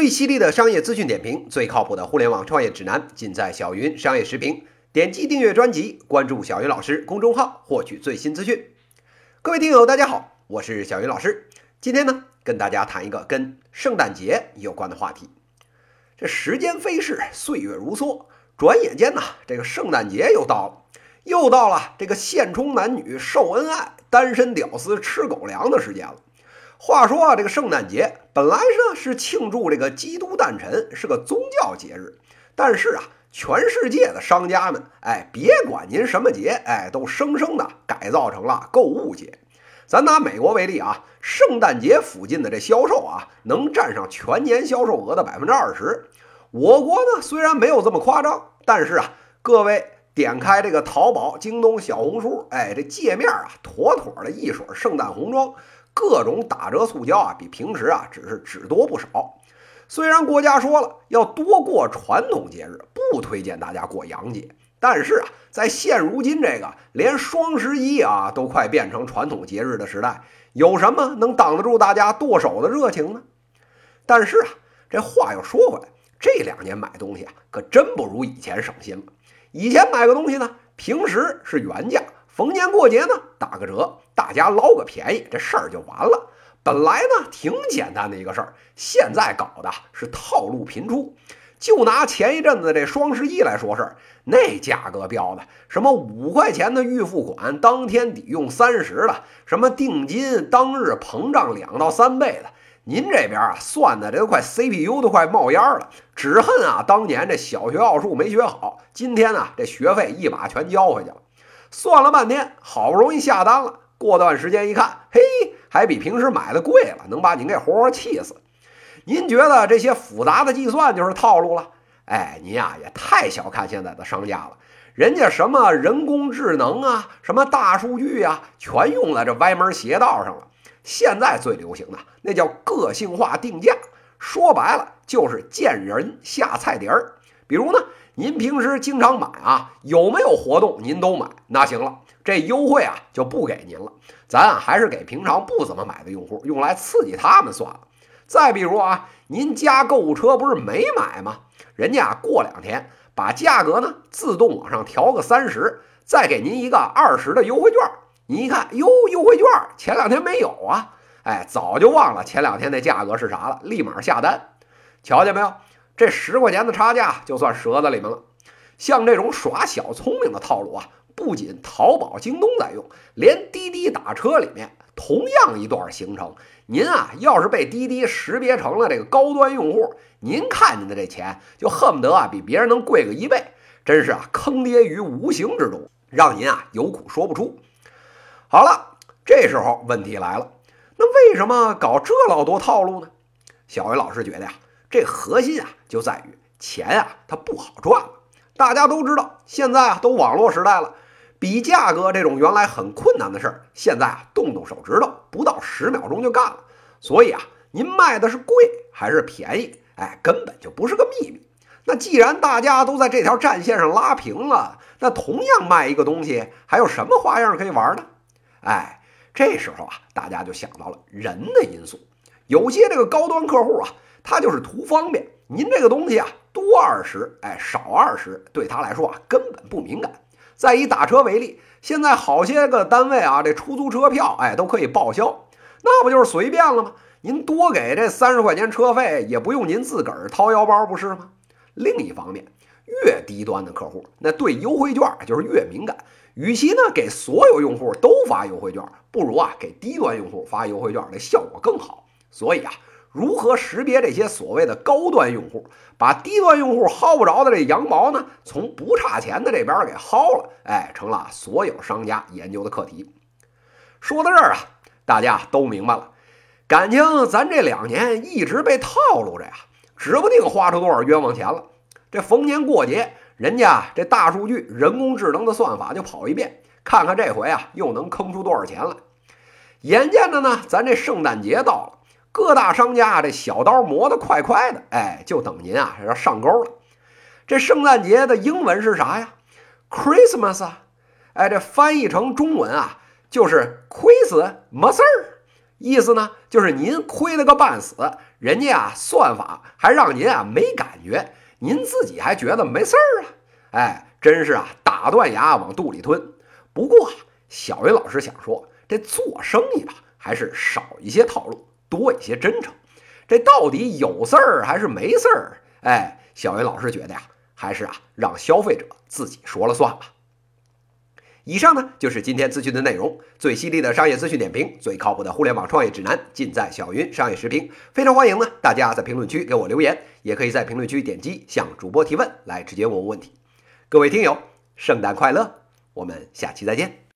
最犀利的商业资讯点评，最靠谱的互联网创业指南，尽在小云商业时评。点击订阅专辑，关注小云老师公众号，获取最新资讯。各位听友，大家好，我是小云老师。今天呢，跟大家谈一个跟圣诞节有关的话题。这时间飞逝，岁月如梭，转眼间呢，这个圣诞节又到了，又到了这个现充男女秀恩爱、单身屌丝吃狗粮的时间了。话说啊，这个圣诞节本来呢是庆祝这个基督诞辰，是个宗教节日。但是啊，全世界的商家们，哎，别管您什么节，哎，都生生的改造成了购物节。咱拿美国为例啊，圣诞节附近的这销售啊，能占上全年销售额的百分之二十。我国呢虽然没有这么夸张，但是啊，各位点开这个淘宝、京东、小红书，哎，这界面啊，妥妥的一水圣诞红装。各种打折促销啊，比平时啊只是只多不少。虽然国家说了要多过传统节日，不推荐大家过洋节，但是啊，在现如今这个连双十一啊都快变成传统节日的时代，有什么能挡得住大家剁手的热情呢？但是啊，这话又说回来，这两年买东西啊，可真不如以前省心了。以前买个东西呢，平时是原价。逢年过节呢，打个折，大家捞个便宜，这事儿就完了。本来呢挺简单的一个事儿，现在搞的是套路频出。就拿前一阵子这双十一来说事儿，那价格标的什么五块钱的预付款，当天抵用三十的，什么定金当日膨胀两到三倍的，您这边啊算的这都快 CPU 都快冒烟了。只恨啊当年这小学奥数没学好，今天啊这学费一把全交回去了。算了半天，好不容易下单了。过段时间一看，嘿，还比平时买的贵了，能把您给活活气死。您觉得这些复杂的计算就是套路了？哎，您呀也太小看现在的商家了。人家什么人工智能啊，什么大数据啊，全用在这歪门邪道上了。现在最流行的那叫个性化定价，说白了就是见人下菜碟儿。比如呢？您平时经常买啊，有没有活动您都买，那行了，这优惠啊就不给您了，咱啊还是给平常不怎么买的用户用来刺激他们算了。再比如啊，您加购物车不是没买吗？人家啊过两天把价格呢自动往上调个三十，再给您一个二十的优惠券。您一看，哟，优惠券前两天没有啊？哎，早就忘了前两天那价格是啥了，立马下单。瞧见没有？这十块钱的差价就算折在里面了。像这种耍小聪明的套路啊，不仅淘宝、京东在用，连滴滴打车里面同样一段行程，您啊要是被滴滴识别成了这个高端用户，您看见的这钱就恨不得啊比别人能贵个一倍，真是啊坑爹于无形之中，让您啊有苦说不出。好了，这时候问题来了，那为什么搞这老多套路呢？小云老师觉得呀。这核心啊，就在于钱啊，它不好赚了。大家都知道，现在啊，都网络时代了，比价格这种原来很困难的事儿，现在啊，动动手指头，不到十秒钟就干了。所以啊，您卖的是贵还是便宜，哎，根本就不是个秘密。那既然大家都在这条战线上拉平了，那同样卖一个东西，还有什么花样可以玩呢？哎，这时候啊，大家就想到了人的因素。有些这个高端客户啊。他就是图方便，您这个东西啊，多二十，哎，少二十，对他来说啊，根本不敏感。再以打车为例，现在好些个单位啊，这出租车票，哎，都可以报销，那不就是随便了吗？您多给这三十块钱车费，也不用您自个儿掏腰包，不是吗？另一方面，越低端的客户，那对优惠券就是越敏感。与其呢给所有用户都发优惠券，不如啊给低端用户发优惠券，那效果更好。所以啊。如何识别这些所谓的高端用户，把低端用户薅不着的这羊毛呢？从不差钱的这边给薅了，哎，成了所有商家研究的课题。说到这儿啊，大家都明白了，感情咱这两年一直被套路着呀，指不定花出多少冤枉钱了。这逢年过节，人家这大数据、人工智能的算法就跑一遍，看看这回啊又能坑出多少钱来。眼见着呢，咱这圣诞节到了。各大商家这小刀磨得快快的，哎，就等您啊要上钩了。这圣诞节的英文是啥呀？Christmas 啊，哎，这翻译成中文啊就是亏死没事儿，意思呢就是您亏了个半死，人家啊算法还让您啊没感觉，您自己还觉得没事儿啊？哎，真是啊打断牙往肚里吞。不过小云老师想说，这做生意吧，还是少一些套路，多一些真诚。这到底有事儿还是没事儿？哎，小云老师觉得呀，还是啊让消费者自己说了算吧。以上呢就是今天资讯的内容，最犀利的商业资讯点评，最靠谱的互联网创业指南，尽在小云商业时评。非常欢迎呢大家在评论区给我留言，也可以在评论区点击向主播提问，来直接问我问题。各位听友，圣诞快乐！我们下期再见。